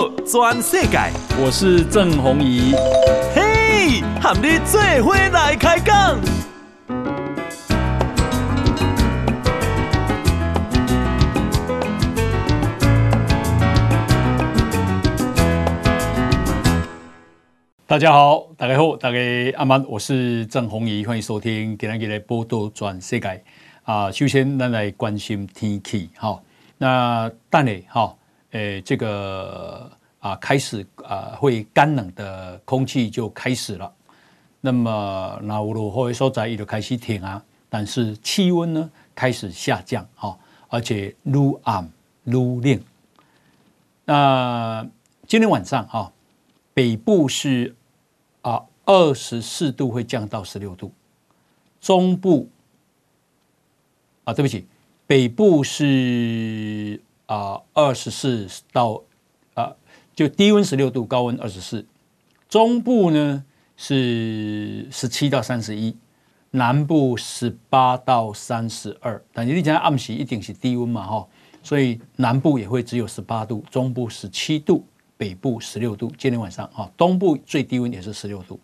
道全世界，我是郑宏仪。嘿，和你做伙来开讲。大家好，大家好，大家阿曼，我是郑宏仪，欢迎收听今天的报道全世界。啊，首先咱来关心天气，哈，那等下哈。诶，这个啊，开始啊，会干冷的空气就开始了。那么，那我们会说在一路开始停啊，但是气温呢开始下降哈，而且愈暗愈冷。那今天晚上哈，北部是啊二十四度会降到十六度，中部啊，对不起，北部是。啊，二十四到啊，就低温十六度，高温二十四。中部呢是十七到三十一，南部十八到三十二。但你讲暗时一定是低温嘛，哈，所以南部也会只有十八度，中部十七度，北部十六度。今天晚上哈，东部最低温也是十六度。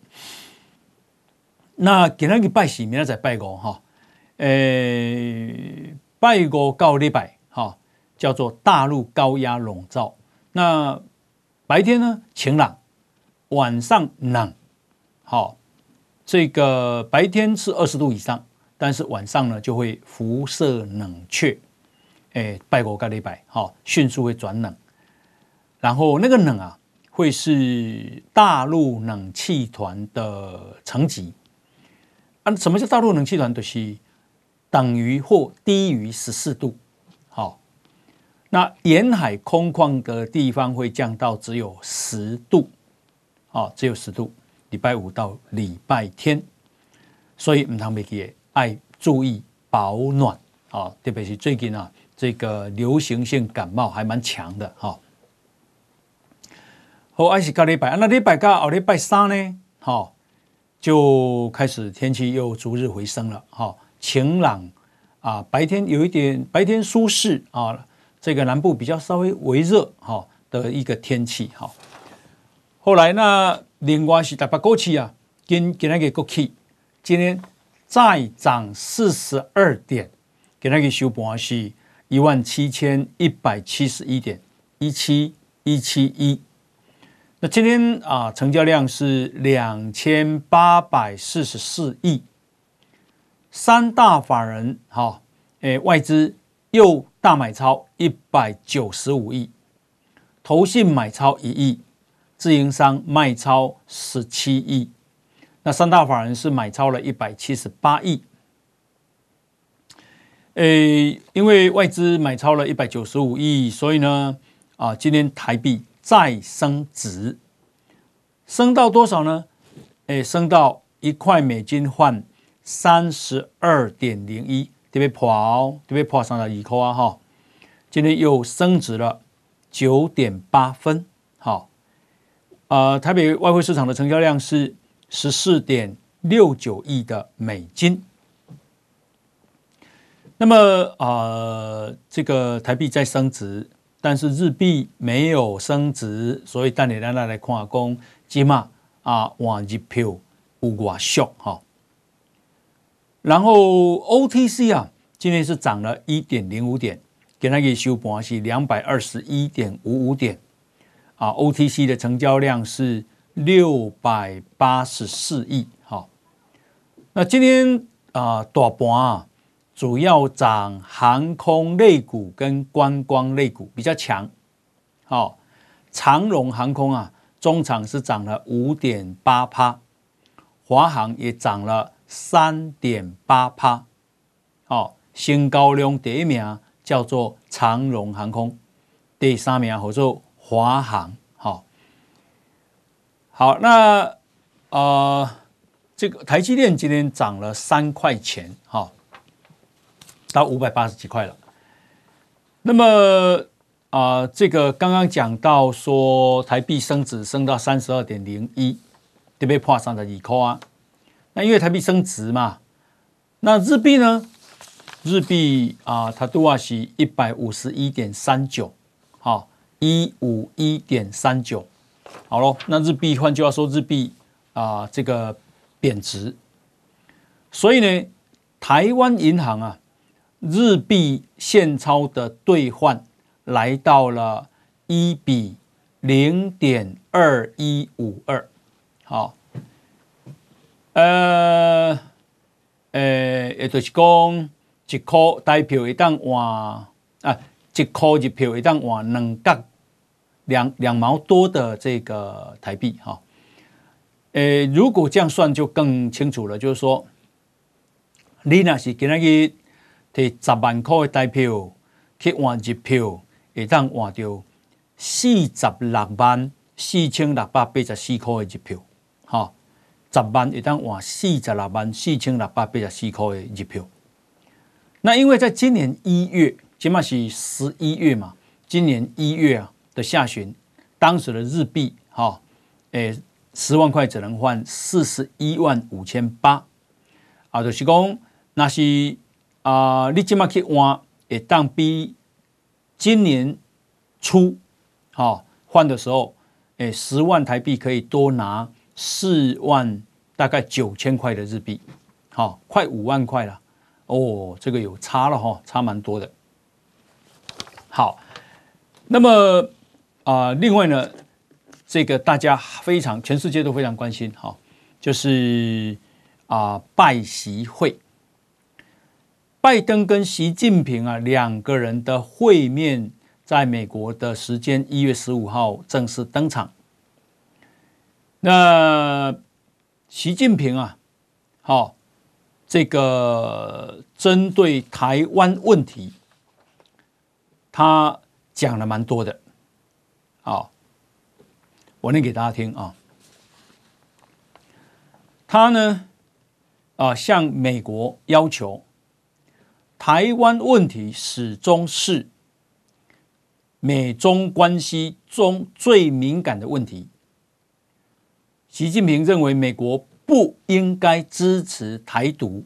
那今天去拜喜，明天再拜五哈，诶，拜五到礼拜。叫做大陆高压笼罩，那白天呢晴朗，晚上冷，好，这个白天是二十度以上，但是晚上呢就会辐射冷却，哎，拜过个礼拜，好，迅速会转冷，然后那个冷啊，会是大陆冷气团的层级，啊，什么叫大陆冷气团？就是等于或低于十四度。那沿海空旷的地方会降到只有十度，哦，只有十度。礼拜五到礼拜天，所以唔通袂记，爱注意保暖啊，特别是最近啊，这个流行性感冒还蛮强的哈。好，还是到礼拜，那礼拜到后礼拜三呢，好，就开始天气又逐日回升了，哈，晴朗啊，白天有一点白天舒适啊。这个南部比较稍微微热哈的一个天气哈，后来呢，另外是台北股市啊，今今天个股市今天再涨四十二点，今天个收盘是一万七千一百七十一点一七一七一，那今天啊成交量是两千八百四十四亿，三大法人哈，诶外资又。大买超一百九十五亿，投信买超一亿，自营商卖超十七亿，那三大法人是买超了一百七十八亿。诶，因为外资买超了一百九十五亿，所以呢，啊，今天台币再升值，升到多少呢？诶，升到一块美金换三十二点零一。特别破哦，特别破三十二块啊！哈，今天又升值了九点八分。好，呃，台北外汇市场的成交量是十四点六九亿的美金。那么，呃，这个台币在升值，但是日币没有升值，所以带你来来看工，起码啊，换日票有多俗哈。然后 OTC 啊，今天是涨了一点零五点，给它给收盘是两百二十一点五五点，啊，OTC 的成交量是六百八十四亿，好，那今天啊大盘啊，主要涨航空类股跟观光类股比较强，好，长荣航空啊，中场是涨了五点八趴，华航也涨了。三点八趴，哦，新高量第一名叫做长荣航空，第三名叫做华航，好，好，那呃，这个台积电今天涨了三块钱，哈，到五百八十几块了。那么啊，这个刚刚讲到说台币升值升到三十二点零一，特别破三十二块啊。那因为台币升值嘛，那日币呢？日币啊，它都要是一百五十一点三九，好，一五一点三九。好喽，那日币换句话说，日币啊这个贬值，所以呢，台湾银行啊，日币现钞的兑换来到了一比零点二一五二。好，呃，呃，也就是讲一块台票会当换啊，一块日票会当换两角。两两毛多的这个台币哈，呃，如果这样算就更清楚了，就是说，你那是今天去提十万块的台票去换日票，会当换到四十六万四千六百八十四块的日票，哈，十万会当换四十六万四千六百八十四块的日票。那因为在今年一月，起码是十一月嘛，今年一月啊。的下旬，当时的日币哈，诶，十万块只能换四十一万五千八，啊，就是讲那是啊，你今麦去换，也当比今年初哈换的时候，诶，十万台币可以多拿四万大概九千块的日币，好，快五万块了，哦，这个有差了哈，差蛮多的。好，那么。啊、另外呢，这个大家非常，全世界都非常关心哈，就是啊、拜习会，拜登跟习近平啊两个人的会面，在美国的时间一月十五号正式登场。那习近平啊，好，这个针对台湾问题，他讲了蛮多的。好，我念给大家听啊。他呢，啊，向美国要求，台湾问题始终是美中关系中最敏感的问题。习近平认为美国不应该支持台独，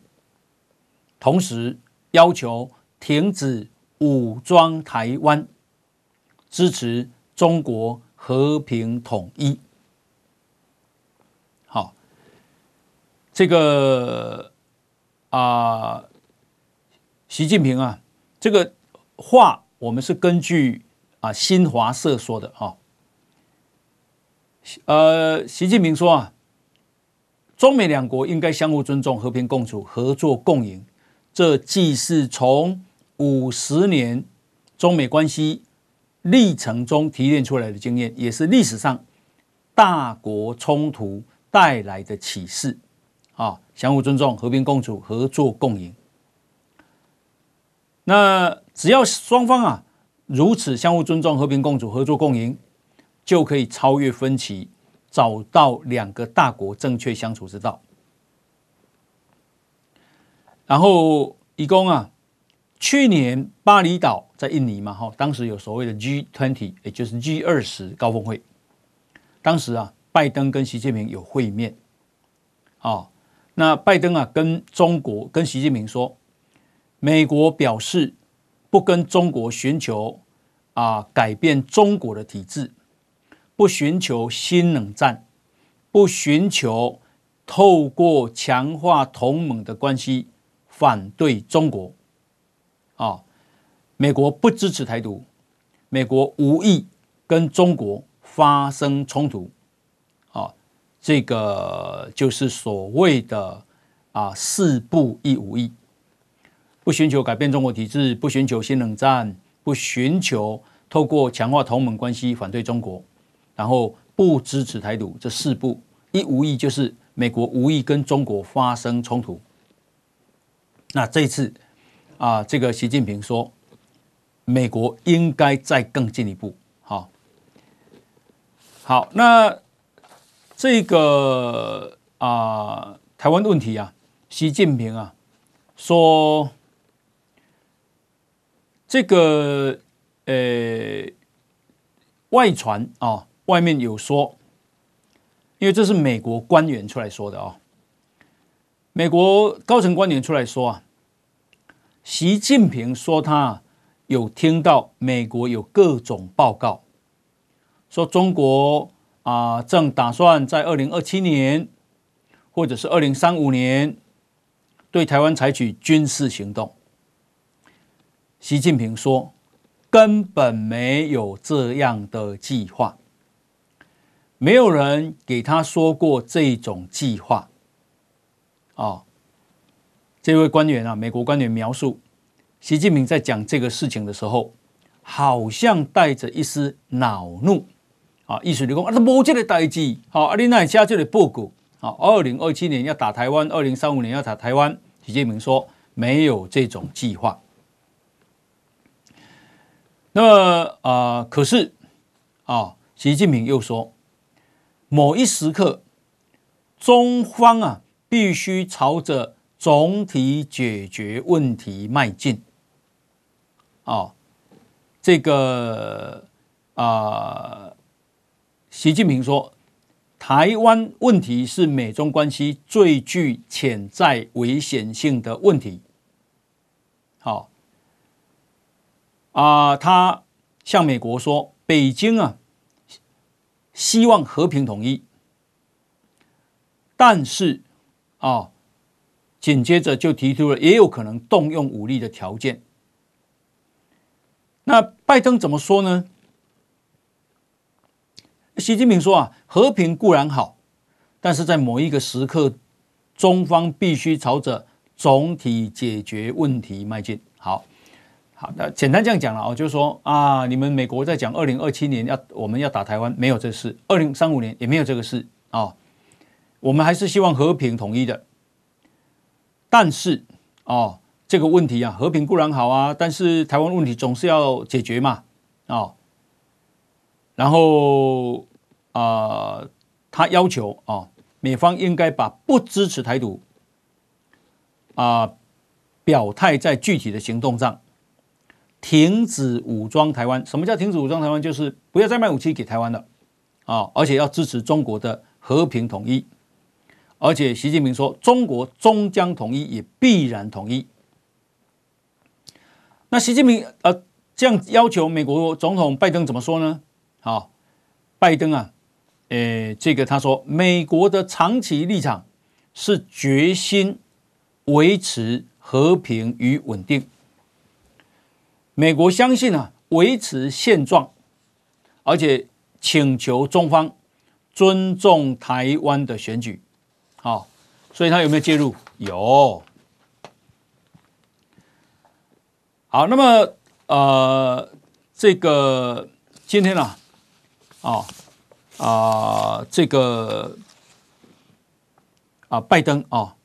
同时要求停止武装台湾，支持。中国和平统一，好，这个啊，习近平啊，这个话我们是根据啊新华社说的哈，呃，习近平说啊，中美两国应该相互尊重、和平共处、合作共赢，这既是从五十年中美关系。历程中提炼出来的经验，也是历史上大国冲突带来的启示。啊，相互尊重、和平共处、合作共赢。那只要双方啊如此相互尊重、和平共处、合作共赢，就可以超越分歧，找到两个大国正确相处之道。然后，一共啊。去年巴厘岛在印尼嘛，哈，当时有所谓的 G20，也就是 G 二十高峰会。当时啊，拜登跟习近平有会面，啊，那拜登啊跟中国跟习近平说，美国表示不跟中国寻求啊改变中国的体制，不寻求新冷战，不寻求透过强化同盟的关系反对中国。啊，美国不支持台独，美国无意跟中国发生冲突，啊，这个就是所谓的啊四不一无意，不寻求改变中国体制，不寻求新冷战，不寻求透过强化同盟关系反对中国，然后不支持台独，这四步一无意就是美国无意跟中国发生冲突。那这次。啊，这个习近平说，美国应该再更进一步。好，好，那这个啊，台湾问题啊，习近平啊说，这个呃，外传啊，外面有说，因为这是美国官员出来说的啊，美国高层官员出来说啊。习近平说，他有听到美国有各种报告，说中国啊正打算在二零二七年或者是二零三五年对台湾采取军事行动。习近平说，根本没有这样的计划，没有人给他说过这种计划。啊，这位官员啊，美国官员描述，习近平在讲这个事情的时候，好像带着一丝恼怒。啊，意思就是讲啊，他无这个代志，好，啊，你那写这个报告，好，二零二七年要打台湾，二零三五年要打台湾。习近平说没有这种计划。那么啊、呃，可是啊，习近平又说，某一时刻，中方啊，必须朝着总体解决问题迈进。啊，这个啊。习近平说：“台湾问题是美中关系最具潜在危险性的问题。”好，啊，他向美国说：“北京啊，希望和平统一，但是啊，紧接着就提出了也有可能动用武力的条件。”那拜登怎么说呢？习近平说啊，和平固然好，但是在某一个时刻，中方必须朝着总体解决问题迈进。好，的，简单这样讲了哦，就是说啊，你们美国在讲二零二七年要我们要打台湾，没有这事；二零三五年也没有这个事啊。我们还是希望和平统一的，但是哦，这个问题啊，和平固然好啊，但是台湾问题总是要解决嘛，啊，然后。啊、他要求啊，美方应该把不支持台独啊、表态在具体的行动上，停止武装台湾。什么叫停止武装台湾？就是不要再卖武器给台湾了啊，而且要支持中国的和平统一。而且习近平说，中国终将统一，也必然统一。那习近平呃这样要求美国总统拜登怎么说呢？好，拜登啊。诶，这个他说，美国的长期立场是决心维持和平与稳定。美国相信啊，维持现状，而且请求中方尊重台湾的选举。好，所以他有没有介入？有。好，那么呃，这个今天呢，啊。哦啊、呃，这个啊，拜登啊，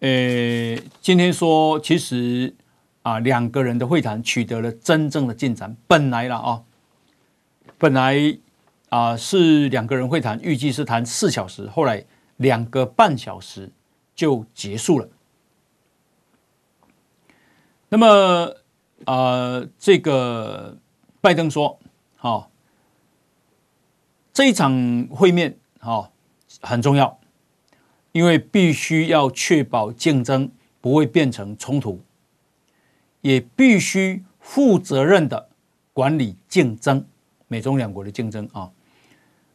呃，今天说其实啊，两个人的会谈取得了真正的进展。本来了啊，本来啊是两个人会谈，预计是谈四小时，后来两个半小时就结束了。那么啊，这个拜登说，好。这一场会面，哈，很重要，因为必须要确保竞争不会变成冲突，也必须负责任的管理竞争，美中两国的竞争啊。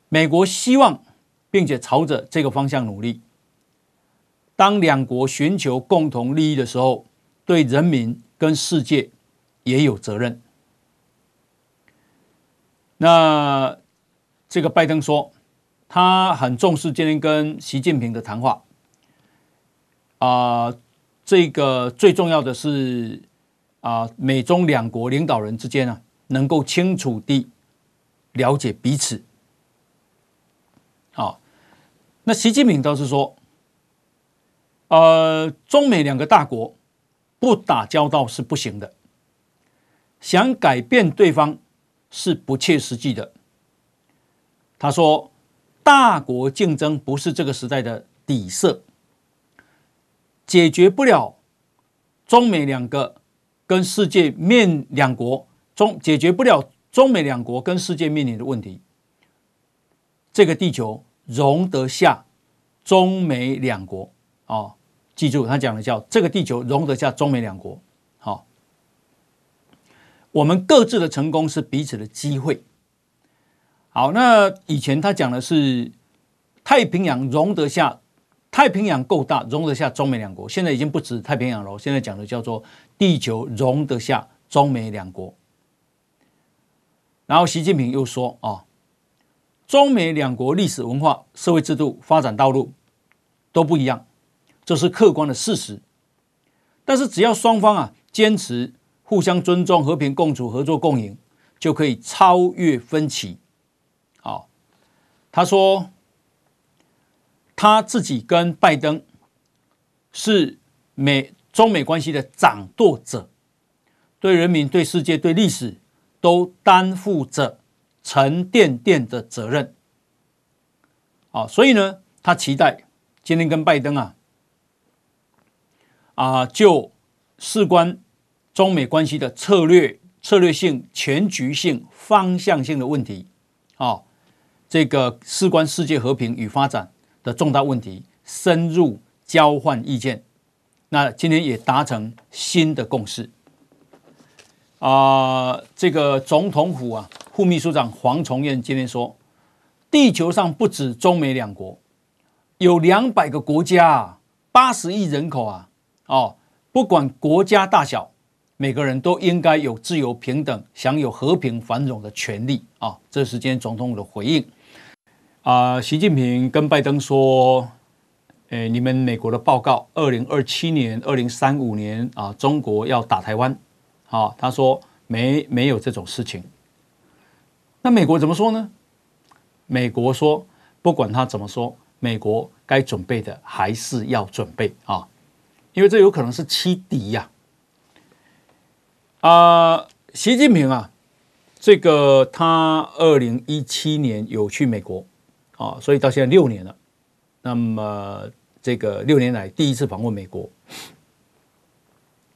美国希望并且朝着这个方向努力。当两国寻求共同利益的时候，对人民跟世界也有责任。那。这个拜登说，他很重视今天跟习近平的谈话。啊、呃，这个最重要的是啊、美中两国领导人之间啊，能够清楚地了解彼此。好，那习近平倒是说，呃，中美两个大国不打交道是不行的，想改变对方是不切实际的。他说：“大国竞争不是这个时代的底色，解决不了中美两个跟世界面两国中解决不了中美两国跟世界面临的问题。这个地球容得下中美两国啊！记住，他讲的叫这个地球容得下中美两国。好，我们各自的成功是彼此的机会。”好，那以前他讲的是太平洋容得下，太平洋够大，容得下中美两国。现在已经不止太平洋了，现在讲的叫做地球容得下中美两国。然后习近平又说啊，中美两国历史文化、社会制度、发展道路都不一样，这是客观的事实。但是只要双方啊坚持互相尊重、和平共处、合作共赢，就可以超越分歧。好，他说。他自己跟拜登是美中美关系的掌舵者，对人民、对世界、对历史都担负着沉甸甸的责任。好，所以呢，他期待今天跟拜登啊啊，就事关中美关系的策略、策略性、全局性、方向性的问题，啊，这个事关世界和平与发展。的重大问题，深入交换意见，那今天也达成新的共识。啊、这个总统府啊，副秘书长黄崇彦今天说，地球上不止中美两国，有两百个国家，八十亿人口啊，哦，不管国家大小，每个人都应该有自由平等、享有和平繁荣的权利啊、这是今天总统府的回应。啊、习近平跟拜登说：“诶，你们美国的报告，二零二七年、二零三五年啊，中国要打台湾。好，他说没没有这种事情。那美国怎么说呢？美国说，不管他怎么说，美国该准备的还是要准备啊，因为这有可能是欺敌呀。啊，习近平啊，这个他二零一七年有去美国。”啊，所以到现在六年了，那么这个六年来第一次访问美国，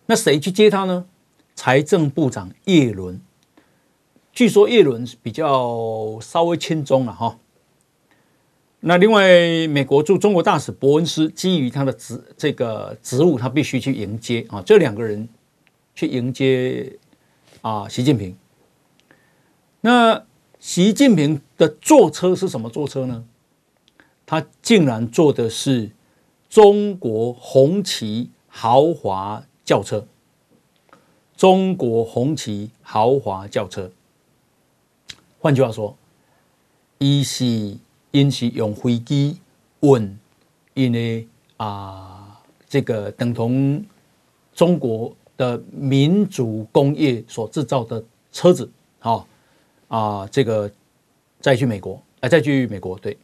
那谁去接他呢？财政部长叶伦，据说叶伦比较稍微轻松了哈。那另外，美国驻中国大使伯恩斯基于他的职这个职务，他必须去迎接啊，这两个人去迎接啊习近平。那。习近平的坐车是什么坐车呢？他竟然坐的是中国红旗豪华轿车。中国红旗豪华轿车，换句话说，一是因是用飞机运，因为啊，这个等同中国的民族工业所制造的车子，好。啊，这个再去美国，哎，再去美国，对，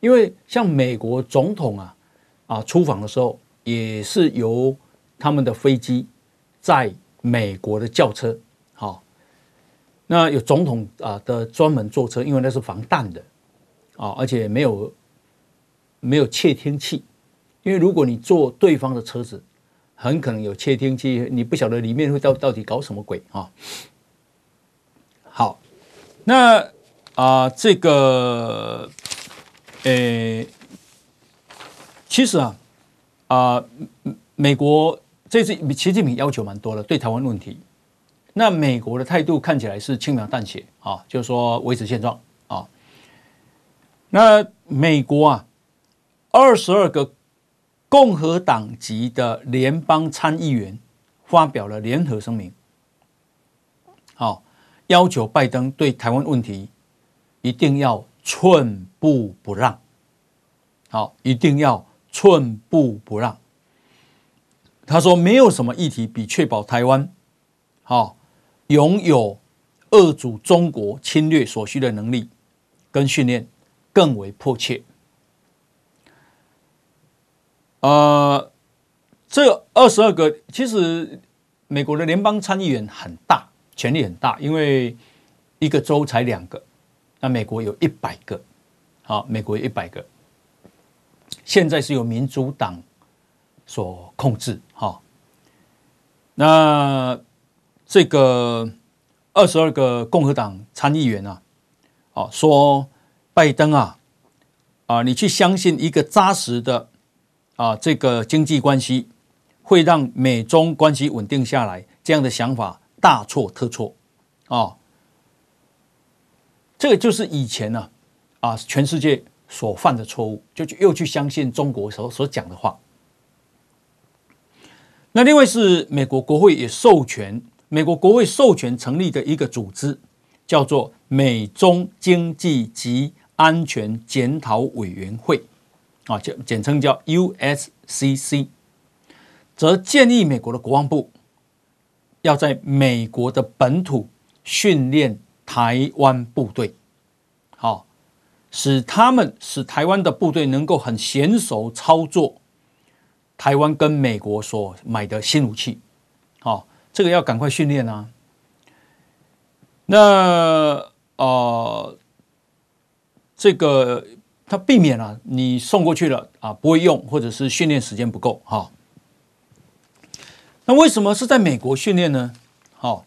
因为像美国总统啊，啊出访的时候也是由他们的飞机在美国的轿车，好，那有总统啊的专门坐车，因为那是防弹的，啊，而且没有没有窃听器，因为如果你坐对方的车子，很可能有窃听器，你不晓得里面会到到底搞什么鬼啊，好。那啊、这个，诶，其实啊，啊、美国这次习近平要求蛮多的，对台湾问题，那美国的态度看起来是轻描淡写啊，就是说维持现状啊。那美国啊，二十二个共和党籍的联邦参议员发表了联合声明，好。要求拜登对台湾问题一定要寸步不让，好，一定要寸步不让。他说，没有什么议题比确保台湾好拥有遏阻中国侵略所需的能力跟训练更为迫切。呃，这二十二个其实美国的联邦参议员很大。权力很大，因为一个州才两个，那美国有一百个，好，美国有一百个，现在是由民主党所控制，哈，那这个二十二个共和党参议员啊，啊，说拜登啊，啊，你去相信一个扎实的啊这个经济关系会让美中关系稳定下来，这样的想法。大错特错啊！这个就是以前呢啊，啊，全世界所犯的错误，就去又去相信中国所所讲的话。那另外是美国国会也授权，美国国会授权成立的一个组织，叫做美中经济及安全检讨委员会，啊，简简称叫 USCC，则建议美国的国防部要在美国的本土训练台湾部队，好，使他们使台湾的部队能够很娴熟操作。台湾跟美国所买的新武器，好，这个要赶快训练啊。那呃，这个他避免了、啊、你送过去了啊不会用，或者是训练时间不够哈。那为什么是在美国训练呢？好，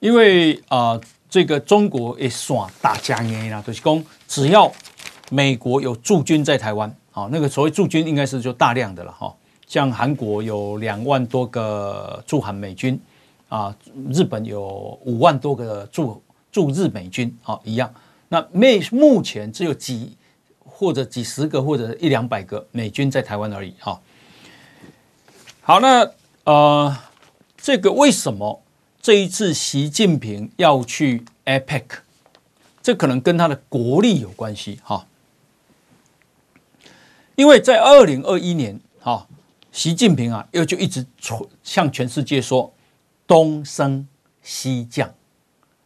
因为啊、呃，这个中国也耍大家爷啦，就是说只要美国有驻军在台湾，好，那个所谓驻军应该是就大量的了哈。像韩国有两万多个驻韩美军，啊，日本有五万多个驻驻日美军，啊，一样。那目目前只有几或者几十个或者一两百个美军在台湾而已，哈。好，那呃，这个为什么这一次习近平要去 APEC？这可能跟他的国力有关系，哈。因为在二零二一年，哈。习近平啊，又就一直向全世界说东升西降，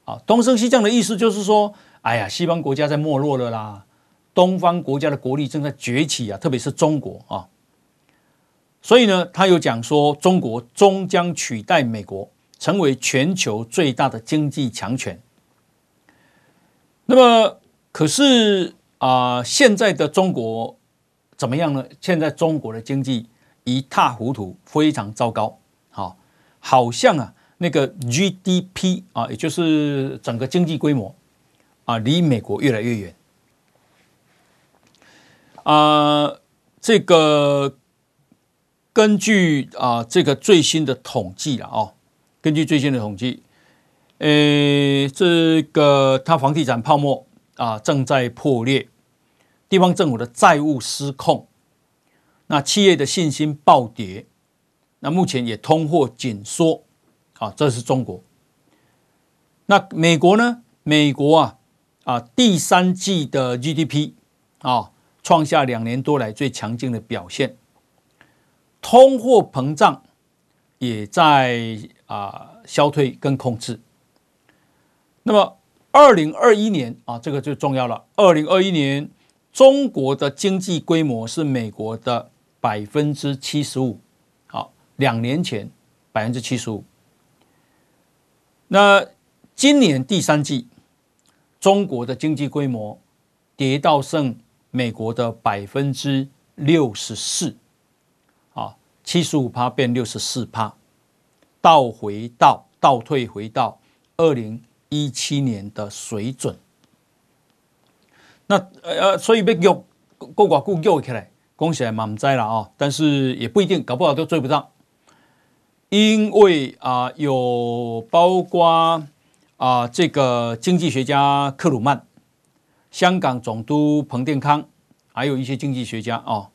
啊，东升西降的意思就是说，哎呀，西方国家在没落了啦，东方国家的国力正在崛起啊，特别是中国啊，所以呢，他又讲说，中国终将取代美国，成为全球最大的经济强权。那么，可是啊，现在的中国怎么样呢？现在中国的经济。一塌糊涂，非常糟糕。好，好像啊，那个 GDP 啊，也就是整个经济规模啊，离美国越来越远。啊，这个根据啊这个最新的统计了哦，根据最新的统计，呃，这个它房地产泡沫啊正在破裂，地方政府的债务失控。那企业的信心暴跌，那目前也通货紧缩，啊，这是中国。那美国呢？美国啊啊，第三季的 GDP 啊，创下两年多来最强劲的表现，通货膨胀也在啊消退跟控制。那么，二零二一年啊，这个就重要了。二零二一年，中国的经济规模是美国的。百分之七十五，好，两年前百分之七十五。那今年第三季，中国的经济规模跌到剩美国的百分之六十四，啊，七十五趴变六十四趴，倒回到倒退回到二零一七年的水准。那呃，所以被又过寡固又起来。恭喜来满载了啊！但是也不一定，搞不好都追不上，因为啊，有包括啊这个经济学家克鲁曼、香港总督彭定康，还有一些经济学家啊，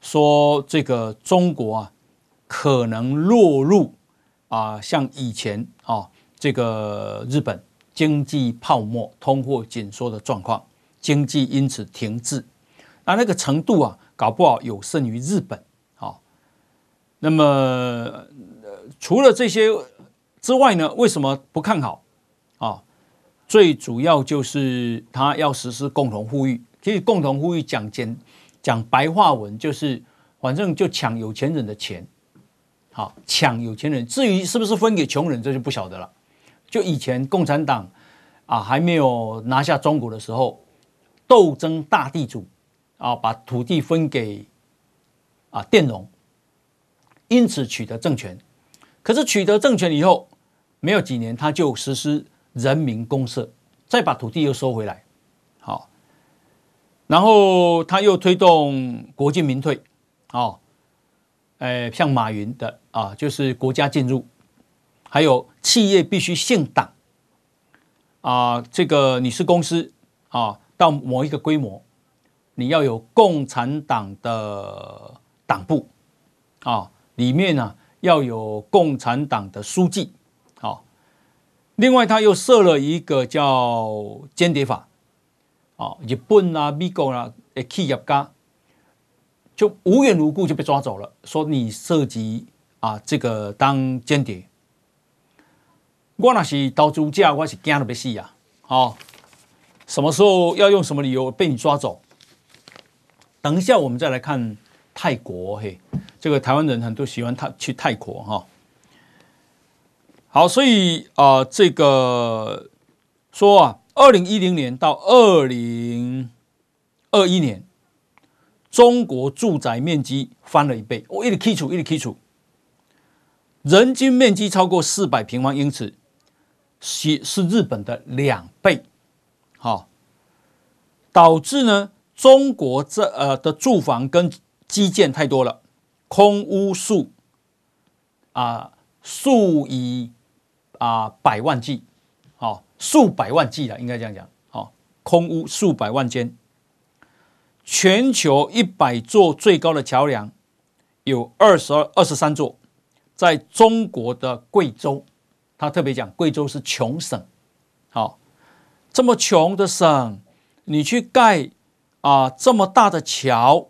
说这个中国啊可能落入啊像以前啊这个日本经济泡沫、通货紧缩的状况，经济因此停滞，啊那个程度啊。搞不好有胜于日本，好，那么除了这些之外呢？为什么不看好？啊，最主要就是他要实施共同富裕。其实共同富裕讲简讲白话文就是，反正就抢有钱人的钱，好，抢有钱人。至于是不是分给穷人，这就不晓得了。就以前共产党啊还没有拿下中国的时候，斗争大地主。啊，把土地分给啊佃农，因此取得政权。可是取得政权以后，没有几年，他就实施人民公社，再把土地又收回来。好，然后他又推动国进民退。哦，哎，像马云的啊，就是国家进入，还有企业必须姓党。啊，这个你是公司啊，到某一个规模，你要有共产党的党部啊，里面呢要有共产党的书记啊。另外，他又设了一个叫间谍法啊，日本啊、美国啊的企业家。就无缘无故就被抓走了，说你涉及啊这个当间谍，我那是投资者，我是惊得要死呀！好，什么时候要用什么理由被你抓走？等一下我们再来看泰国嘿，这个台湾人很多喜欢泰去泰国哈。好，所以啊这个说啊，二零一零年到二零二一年。中国住宅面积翻了一倍，我一直剔除，一直剔除，人均面积超过四百平方英尺，是是日本的两倍，好，导致呢中国这呃的住房跟基建太多了，空屋数啊数以啊百万计，好数百万计了，应该这样讲，好空屋数百万间。全球一百座最高的桥梁，有二十二、二十三座，在中国的贵州，他特别讲贵州是穷省，好，这么穷的省，你去盖啊这么大的桥，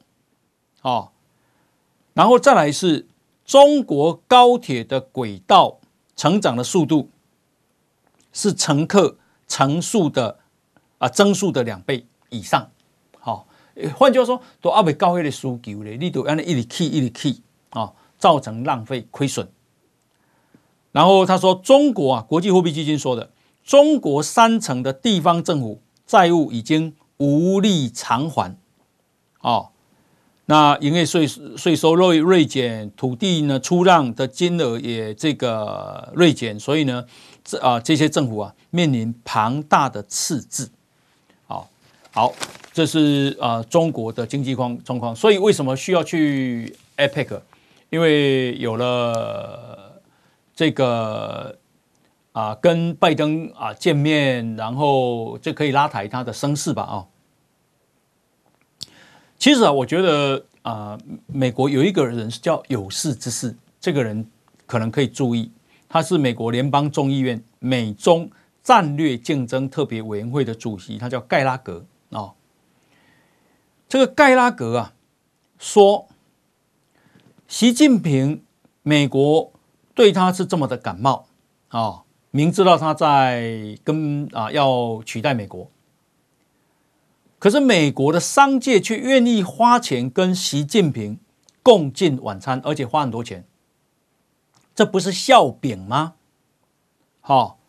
啊，然后再来是中国高铁的轨道成长的速度，是乘客乘数的啊增速的两倍以上。好换句话说，都阿未高的需求嘞，你都按一直起一直起啊，造成浪费亏损。然后他说，中国啊，国际货币基金说的，中国三成的地方政府债务已经无力偿还。哦，那营业税税收锐锐减，土地呢出让的金额也这个锐减，所以呢，这啊这些政府啊面临庞大的赤字。好，好。这是啊、中国的经济况状况，所以为什么需要去 APEC？因为有了这个啊、跟拜登啊见面，然后就可以拉抬他的声势吧啊、其实啊，我觉得啊、美国有一个人是叫有识之士，这个人可能可以注意，他是美国联邦众议院美中战略竞争特别委员会的主席，他叫盖拉格啊。这个盖拉格啊说，习近平美国对他是这么的感冒啊，明知道他在跟啊要取代美国，可是美国的商界却愿意花钱跟习近平共进晚餐，而且花很多钱，这不是笑柄吗？好，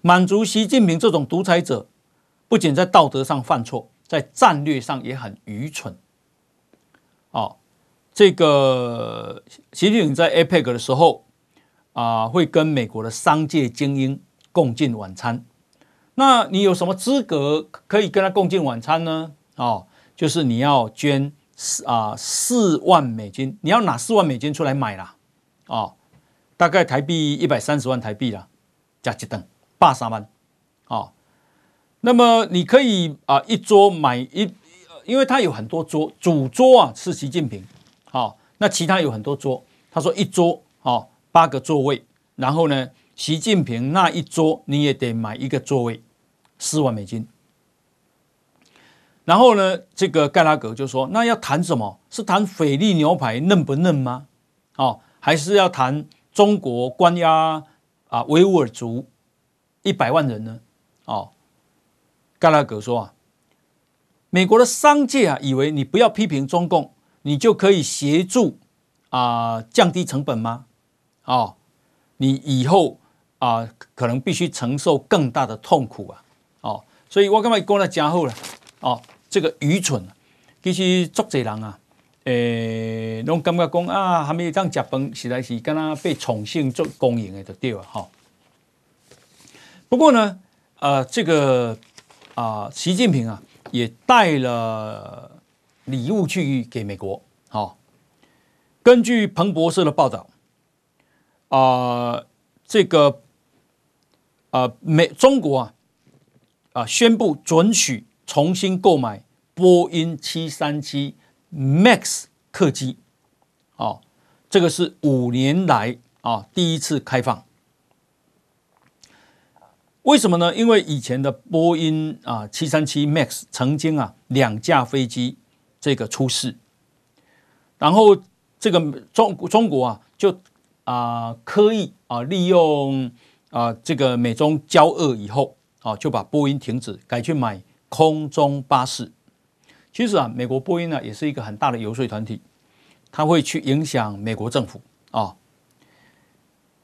满足习近平这种独裁者，不仅在道德上犯错。在战略上也很愚蠢，哦，这个习近平在 APEC 的时候啊，会跟美国的商界精英共进晚餐。那你有什么资格可以跟他共进晚餐呢？哦，就是你要捐四啊四万美金，你要拿四万美金出来买啦，哦，大概台币一百三十万台币啦，加几等八三万，哦。那么你可以啊一桌买一，因为他有很多桌，主桌啊是习近平，好，那其他有很多桌，他说一桌好八个座位，然后呢，习近平那一桌你也得买一个座位，四万美金。然后呢，这个盖拉格就说，那要谈什么？是谈菲力牛排嫩不嫩吗？哦，还是要谈中国关押啊维吾尔族一百万人呢？哦。盖拉格说啊，美国的商界啊，以为你不要批评中共，你就可以协助啊、降低成本吗？哦，你以后啊、呃、可能必须承受更大的痛苦啊！哦，所以我刚才讲了加厚了哦，这个愚蠢，其实作贼人啊，诶、欸，拢感觉讲啊，还没当吃饭，实在是跟他被宠幸做公营的就对了哈、哦。不过呢，呃，这个。啊，习近平啊也带了礼物去给美国。好，根据彭博社的报道，啊，这个啊美中国啊啊宣布准许重新购买波音七三七 MAX 客机，哦，这个是五年来啊第一次开放。为什么呢？因为以前的波音啊七三七 MAX 曾经啊两架飞机这个出事，然后这个中中国啊就啊刻意啊利用啊这个美中交恶以后啊就把波音停止，改去买空中巴士。其实啊，美国波音呢也是一个很大的游说团体，它会去影响美国政府啊。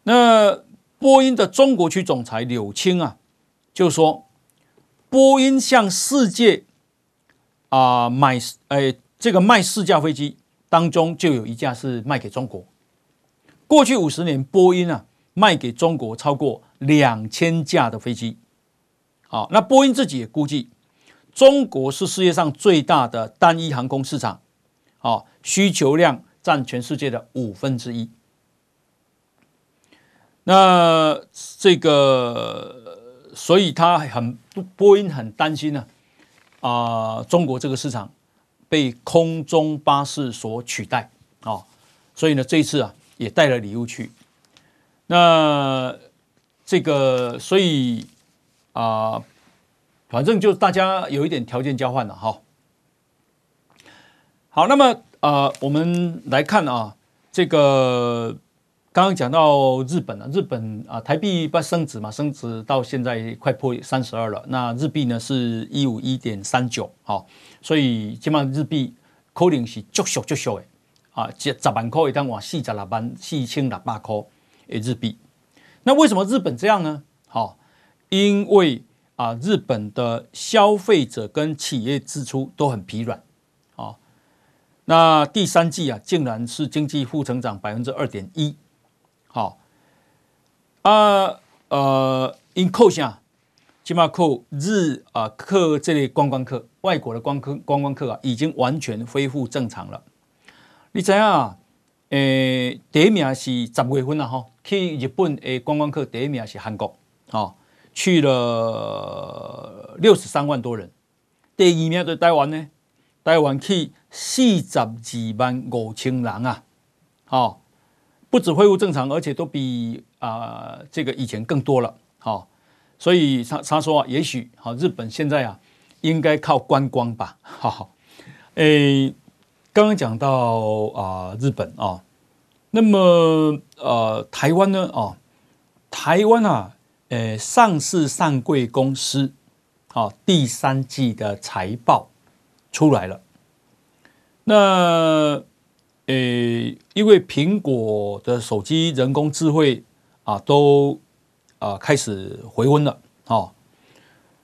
那波音的中国区总裁柳青啊，就说波音向世界啊、买，哎，这个卖四架飞机当中就有一架是卖给中国。过去五十年，波音啊卖给中国超过两千架的飞机。好，那波音自己也估计，中国是世界上最大的单一航空市场，好，需求量占全世界的五分之一。那这个，所以他很波音很担心呢，啊，中国这个市场被空中巴士所取代啊，所以呢，这一次啊也带了礼物去。那这个，所以啊，反正就大家有一点条件交换了哈。好，那么啊，我们来看啊，这个。刚刚讲到日本了，日本啊，台币不升值嘛，升值到现在快破三十二了。那日币呢是一五一点三九，好，所以基本上日币可能是足俗足俗的啊，十十万块一旦往四十六万四千六百块的日币。那为什么日本这样呢？好，因为啊，日本的消费者跟企业支出都很疲软啊。那第三季啊，竟然是经济负成长百分之二点一。好啊，呃，因扣下，起码扣日啊，客这类观光客，外国的观客观光客啊，已经完全恢复正常了。你知啊？诶、第一名是十月份啊，哈，去日本诶，观光客第一名是韩国，啊，去了六十三万多人。第二名在台湾呢，台湾去四十二万五千人啊，哦。不止恢复正常，而且都比啊、呃、这个以前更多了，好、哦，所以他他说啊，也许好日本现在啊应该靠观光吧，好、哦，诶，刚刚讲到啊、日本啊、那么呃台湾呢啊、台湾啊，呃上市上柜公司啊、第三季的财报出来了，那。呃，因为苹果的手机人工智慧啊，都啊开始回温了啊，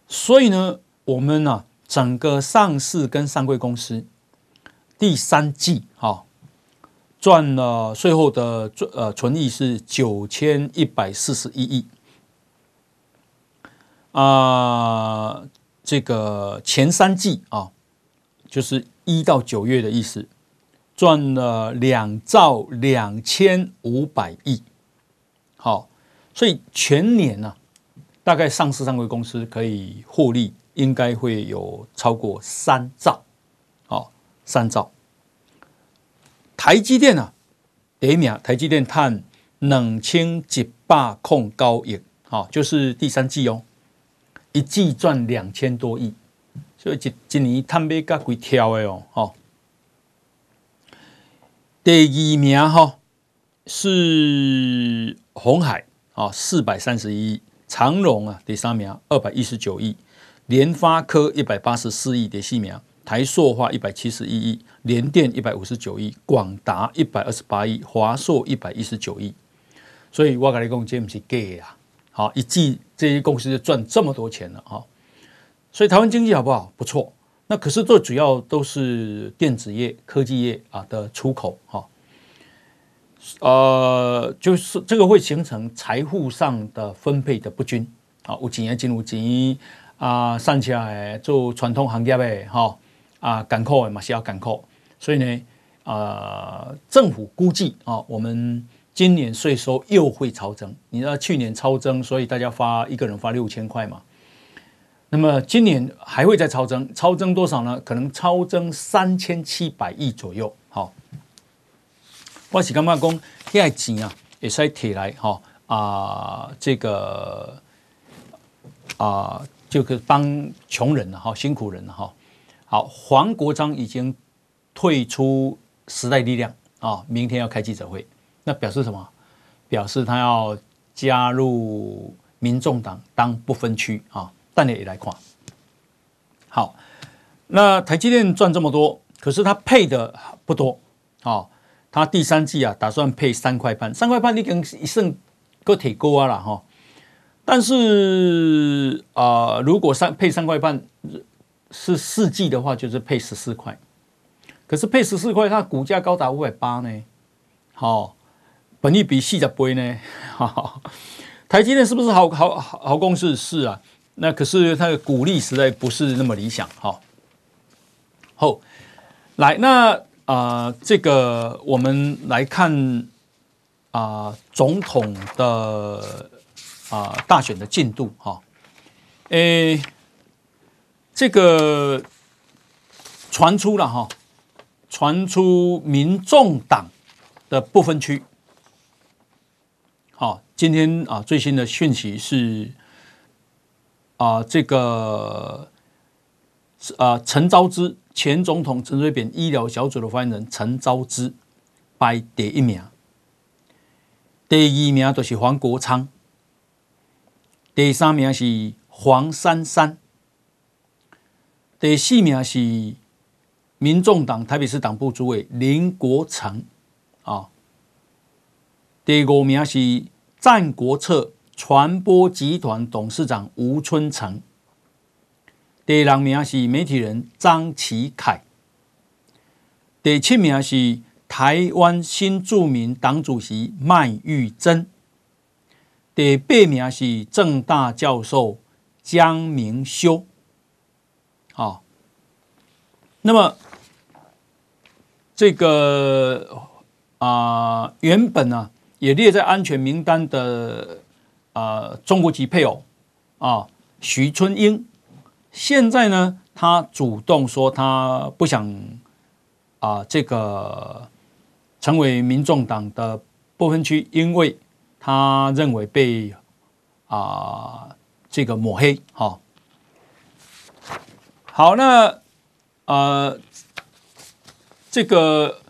所以呢，我们呢整个上市跟上柜公司第三季哈赚了税后的呃纯益是九千一百四十一亿啊，这个前三季啊就是一到九月的意思。赚了两兆两千五百亿，好，所以全年呢、啊，大概上市上柜公司可以获利，应该会有超过三兆，好，三兆。台积电啊，第一名，台积电赚两千一百控高亿，好，就是第三季哦，一季赚两千多亿，所以一一年赚买甲几跳的哦，好。第二名哈是鸿海啊，四百三十一亿；长荣啊，第三名二百一十九亿；联发科一百八十四亿，第四名；台塑化一百七十一亿；联电一百五十九亿；广达一百二十八亿；华硕一百一十九亿。所以我跟你讲，这不是假的啊！好，一季这些公司就赚这么多钱了哈。所以台湾经济好不好？不错。那可是最主要都是电子业、科技业啊的出口哈，呃，就是这个会形成财富上的分配的不均啊，有钱的进有钱啊，上下来做传统行业的哈啊，艰苦的嘛是要艰苦，所以呢，呃，政府估计啊，我们今年税收又会超增，你知道去年超增，所以大家发一个人发六千块嘛。那么今年还会再超增，超增多少呢？可能超增三千七百亿左右。好，我是刚刚讲，现在钱啊也是铁来哈啊，这个啊，就是帮穷人哈、辛苦人哈、好，黄国章已经退出时代力量啊，明天要开记者会，那表示什么？表示他要加入民众党当不分区啊。但你也来看，好，那台积电赚这么多，可是它配的不多，哦，它第三季啊打算配三块半，三块半你跟一剩个铁锅啊了哈，但是啊、如果三配三块半是四季的话，就是配十四块，可是配十四块，它股价高达五百八呢，好，本益比细的倍呢，哈，台积电是不是好好好好公司？是啊。那可是它的股利实在不是那么理想哈。后来那啊、呃，这个我们来看啊、呃，总统的啊、大选的进度哈。诶，这个传出了哈，传出民众党的不分区。好，今天啊最新的讯息是。啊，这个啊，陈昭之前总统陈水扁医疗小组的发言人陈昭之排第一名，第二名就是黄国昌，第三名是黄珊珊，第四名是民众党台北市党部主委林国成啊，第五名是战国策。传播集团董事长吴春成，第六名是媒体人张启凯，第七名是台湾新著名党主席麦玉珍，第八名是政大教授江明修。那么这个啊、原本呢也列在安全名单的。呃，中国籍配偶啊，徐春英，现在呢，他主动说他不想啊，这个成为民众党的不分区，因为他认为被啊这个抹黑。好，好，那呃，这个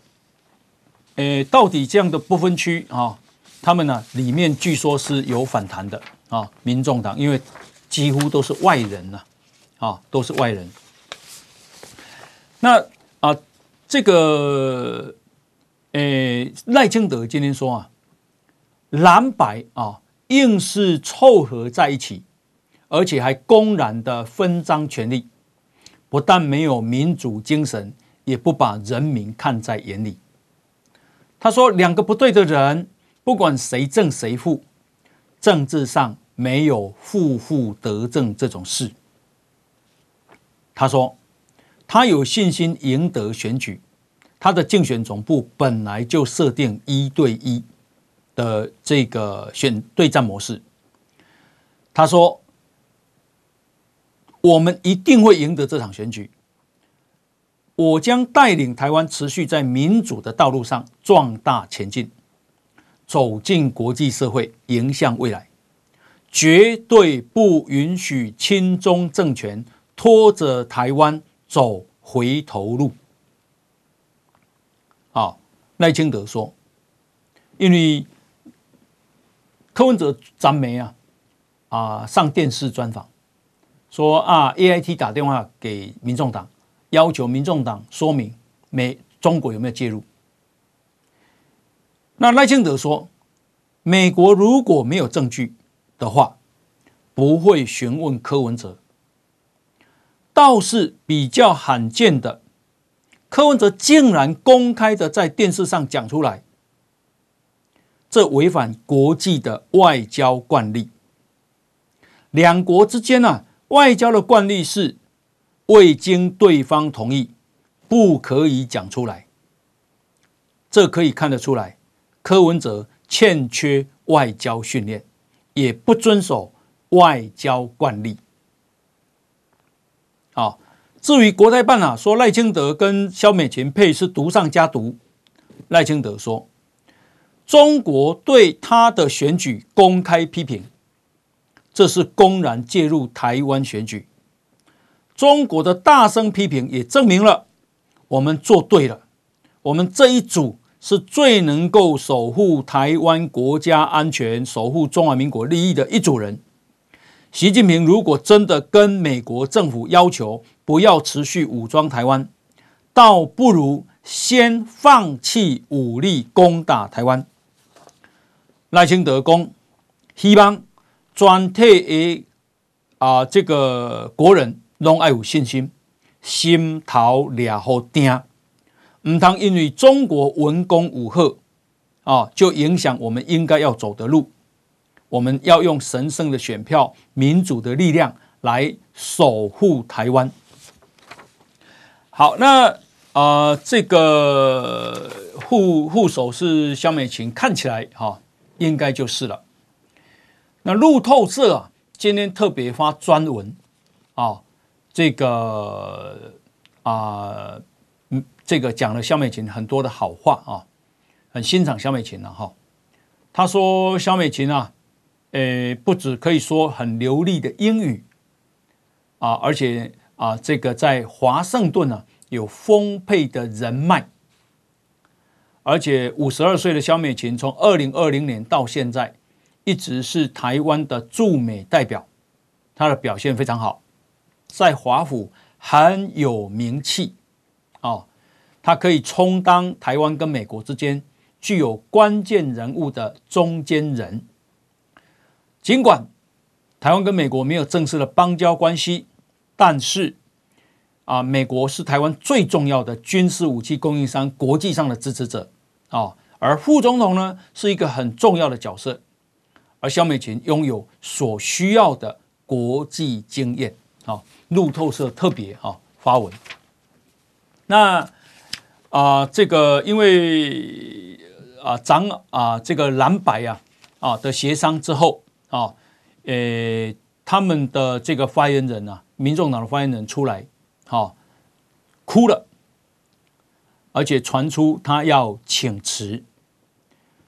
诶，到底这样的不分区啊？他们呢，里面据说是有反弹的啊，民众党，因为几乎都是外人呐，啊，都是外人。那啊，这个，诶，赖清德今天说啊，蓝白啊，硬是凑合在一起，而且还公然的分赃权力，不但没有民主精神，也不把人民看在眼里。他说，两个不对的人。不管谁正谁负，政治上没有负负得正这种事。他说，他有信心赢得选举，他的竞选总部本来就设定一对一的这个选对战模式。他说，我们一定会赢得这场选举，我将带领台湾持续在民主的道路上壮大前进。走进国际社会，迎向未来，绝对不允许亲中政权拖着台湾走回头路。啊，赖清德说，因为柯文哲咱没啊啊上电视专访，说啊 AIT 打电话给民众党，要求民众党说明美中国有没有介入。那赖清德说，美国如果没有证据的话，不会询问柯文哲。倒是比较罕见的，柯文哲竟然公开的在电视上讲出来，这违反国际的外交惯例。两国之间啊，外交的惯例是未经对方同意，不可以讲出来。这可以看得出来。柯文哲欠缺外交训练，也不遵守外交惯例。啊。至于国台办啊，说赖清德跟萧美琴配是毒上加毒。赖清德说，中国对他的选举公开批评，这是公然介入台湾选举。中国的大声批评也证明了我们做对了，我们这一组是最能够守护台湾国家安全、守护中华民国利益的一组人。习近平如果真的跟美国政府要求不要持续武装台湾，倒不如先放弃武力攻打台湾。赖清德公希望全体的啊这个国人拢爱有信心，心头俩好定，唔通因为中国文攻武吓啊，就影响我们应该要走的路。我们要用神圣的选票、民主的力量来守护台湾。好，那啊、呃，这个护护手是萧美琴，看起来哈、哦，应该就是了。那路透社啊，今天特别发专文啊，这个啊，嗯，这个讲了萧美琴很多的好话啊，很欣赏萧美琴了哈。他说萧美琴啊。呃，不止可以说很流利的英语啊，而且啊，这个在华盛顿呢有丰沛的人脉，而且五十二岁的萧美琴从二零二零年到现在一直是台湾的驻美代表，他的表现非常好，在华府很有名气哦，他可以充当台湾跟美国之间具有关键人物的中间人。尽管台湾跟美国没有正式的邦交关系，但是啊，美国是台湾最重要的军事武器供应商，国际上的支持者啊。而副总统呢，是一个很重要的角色，而萧美琴拥有所需要的国际经验啊。路透社特别啊发文，那啊，这个因为啊长啊这个蓝白啊啊的协商之后。啊，呃，他们的这个发言人啊，民众党的发言人出来，好哭了，而且传出他要请辞。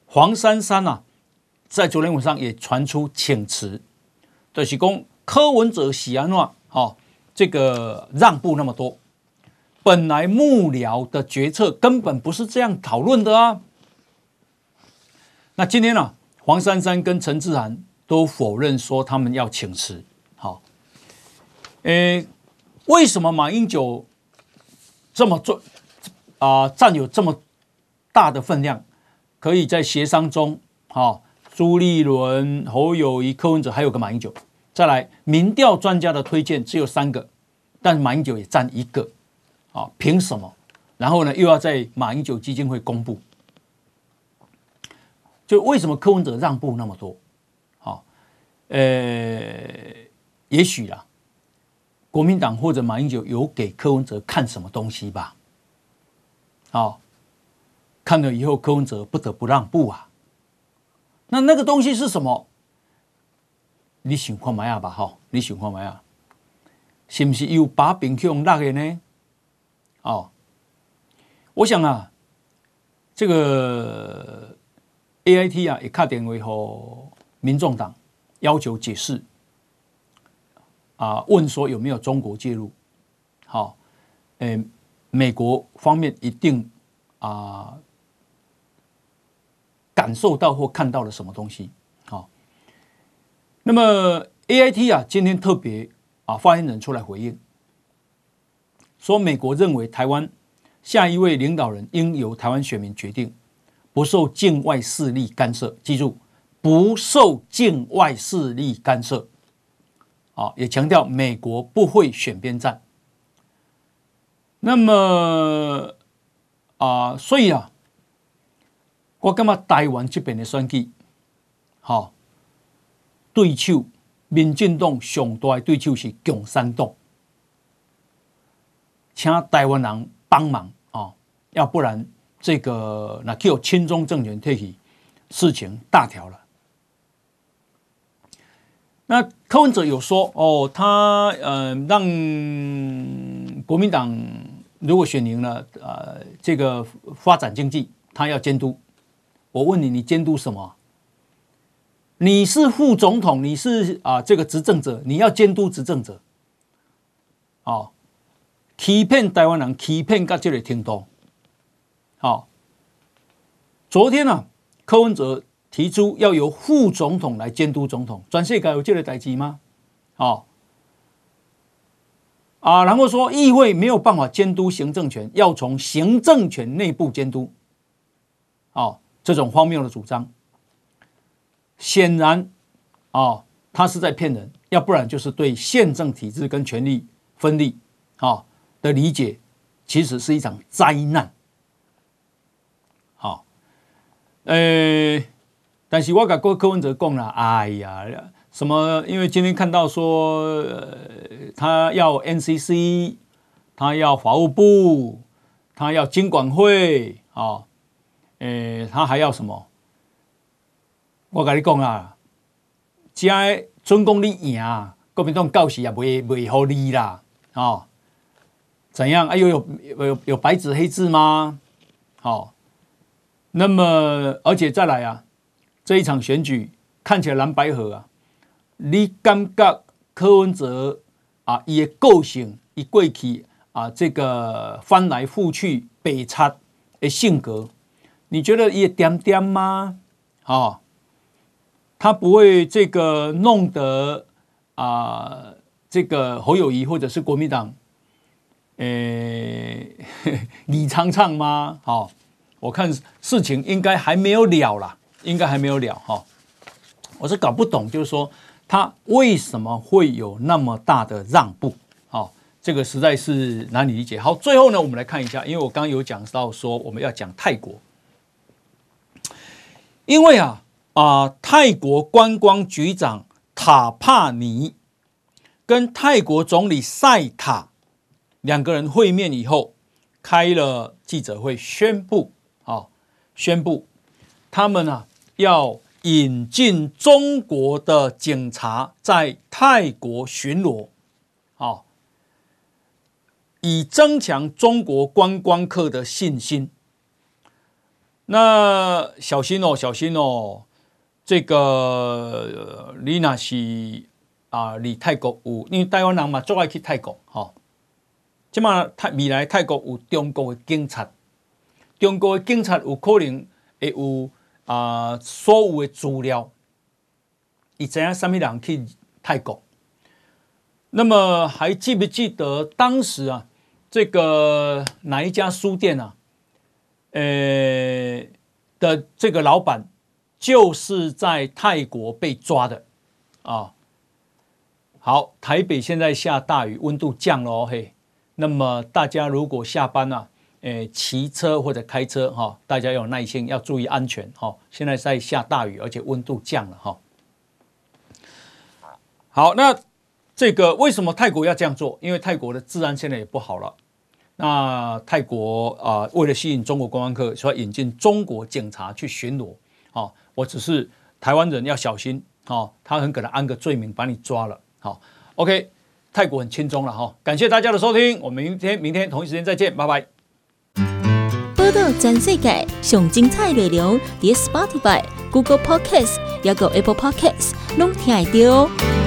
黄珊珊啊，在昨天晚上也传出请辞，就是讲柯文哲喜安诺，好这个让步那么多，本来幕僚的决策根本不是这样讨论的啊。那今天呢、啊，黄珊珊跟陈志涵。都否认说他们要请辞。好，诶，为什么马英九这么做啊，占有这么大的分量，可以在协商中，好，朱立伦、侯友宜、柯文哲，还有个马英九，再来民调专家的推荐只有三个，但马英九也占一个，啊，凭什么？然后呢，又要在马英九基金会公布，就为什么柯文哲让步那么多？呃，也许啦，国民党或者马英九有给柯文哲看什么东西吧？好，看了以后，柯文哲不得不让步啊。那那个东西是什么？你想看麦啊吧？哈，你想看麦啊？是不是有把柄去用那个呢？哦，我想啊，这个 A I T 啊，也打电话给民众党。要求解释啊，问说有没有中国介入？好，诶，美国方面一定啊感受到或看到了什么东西？好，那么 AIT 啊，今天特别啊发言人出来回应，说美国认为台湾下一位领导人应由台湾选民决定，不受境外势力干涉。记住。不受境外势力干涉，啊，也强调美国不会选边站。那么啊，所以啊，我感觉台湾这边的选举，好，对手，民进党上大的对手是共产党，请台湾人帮忙啊，要不然这个那叫亲中政权退去，事情大条了。那柯文哲有说哦，他呃让国民党如果选赢了，呃，这个发展经济，他要监督。我问你，你监督什么？你是副总统，你是啊这个执政者，你要监督执政者。哦，欺骗台湾人，欺骗到这个程度。好，昨天呢、啊，柯文哲提出要由副总统来监督总统，转世改有这个代志吗？好，啊，然后说议会没有办法监督行政权，要从行政权内部监督。好，这种荒谬的主张，显然啊，他是在骗人，要不然就是对宪政体制跟权力分立啊的理解，其实是一场灾难。呃，但是我跟郭柯文哲讲了，哎呀，什么？因为今天看到说，他要 NCC，他要法务部，他要经管会，啊、诶，他还要什么？我跟你讲啊，加准讲你赢啊，国民党到时也袂袂好你啦，哦，怎样？哎呦，有有有白纸黑字吗？哦。那么，而且再来啊，这一场选举看起来蓝白合啊，你感觉柯文哲啊，伊的个性，伊过去啊，这个翻来覆去北插的性格，你觉得也点点吗？哦，他不会这个弄得啊，这个侯友谊或者是国民党，诶，李昌昌吗？好。我看事情应该还没有了啦，应该还没有了哈。我是搞不懂，就是说他为什么会有那么大的让步？好，这个实在是难以理解。好，最后呢，我们来看一下，因为我刚刚有讲到说我们要讲泰国，因为啊啊，泰国观光局长塔帕尼跟泰国总理赛塔两个人会面以后，开了记者会宣布。啊宣布，他们啊要引进中国的警察在泰国巡逻，好，以增强中国观光客的信心。那小心哦，小心哦，这个李娜是啊，离泰国有，因为台湾人嘛，最爱去泰国，哈，起码泰未来泰国有中国的警察。中国的警察有可能会有啊、所有的资料，你知影什么人去泰国？那么还记不记得当时啊，这个哪一家书店啊，呃的这个老板就是在泰国被抓的啊。好，台北现在下大雨，温度降了哦嘿。那么大家如果下班啊。诶，骑车或者开车哈，大家要有耐心，要注意安全哈。现在在下大雨，而且温度降了哈。好，那这个为什么泰国要这样做？因为泰国的治安现在也不好了。那泰国啊，为了吸引中国观光客，所以引进中国警察去巡逻。好，我只是台湾人要小心哈，他很可能安个罪名把你抓了。好，OK，泰国很轻松了哈。感谢大家的收听，我们明天明天同一时间再见，拜拜。报道全世界上精彩内容，伫 Spotify、Google Podcast，还有 Apple Podcast，拢听得到。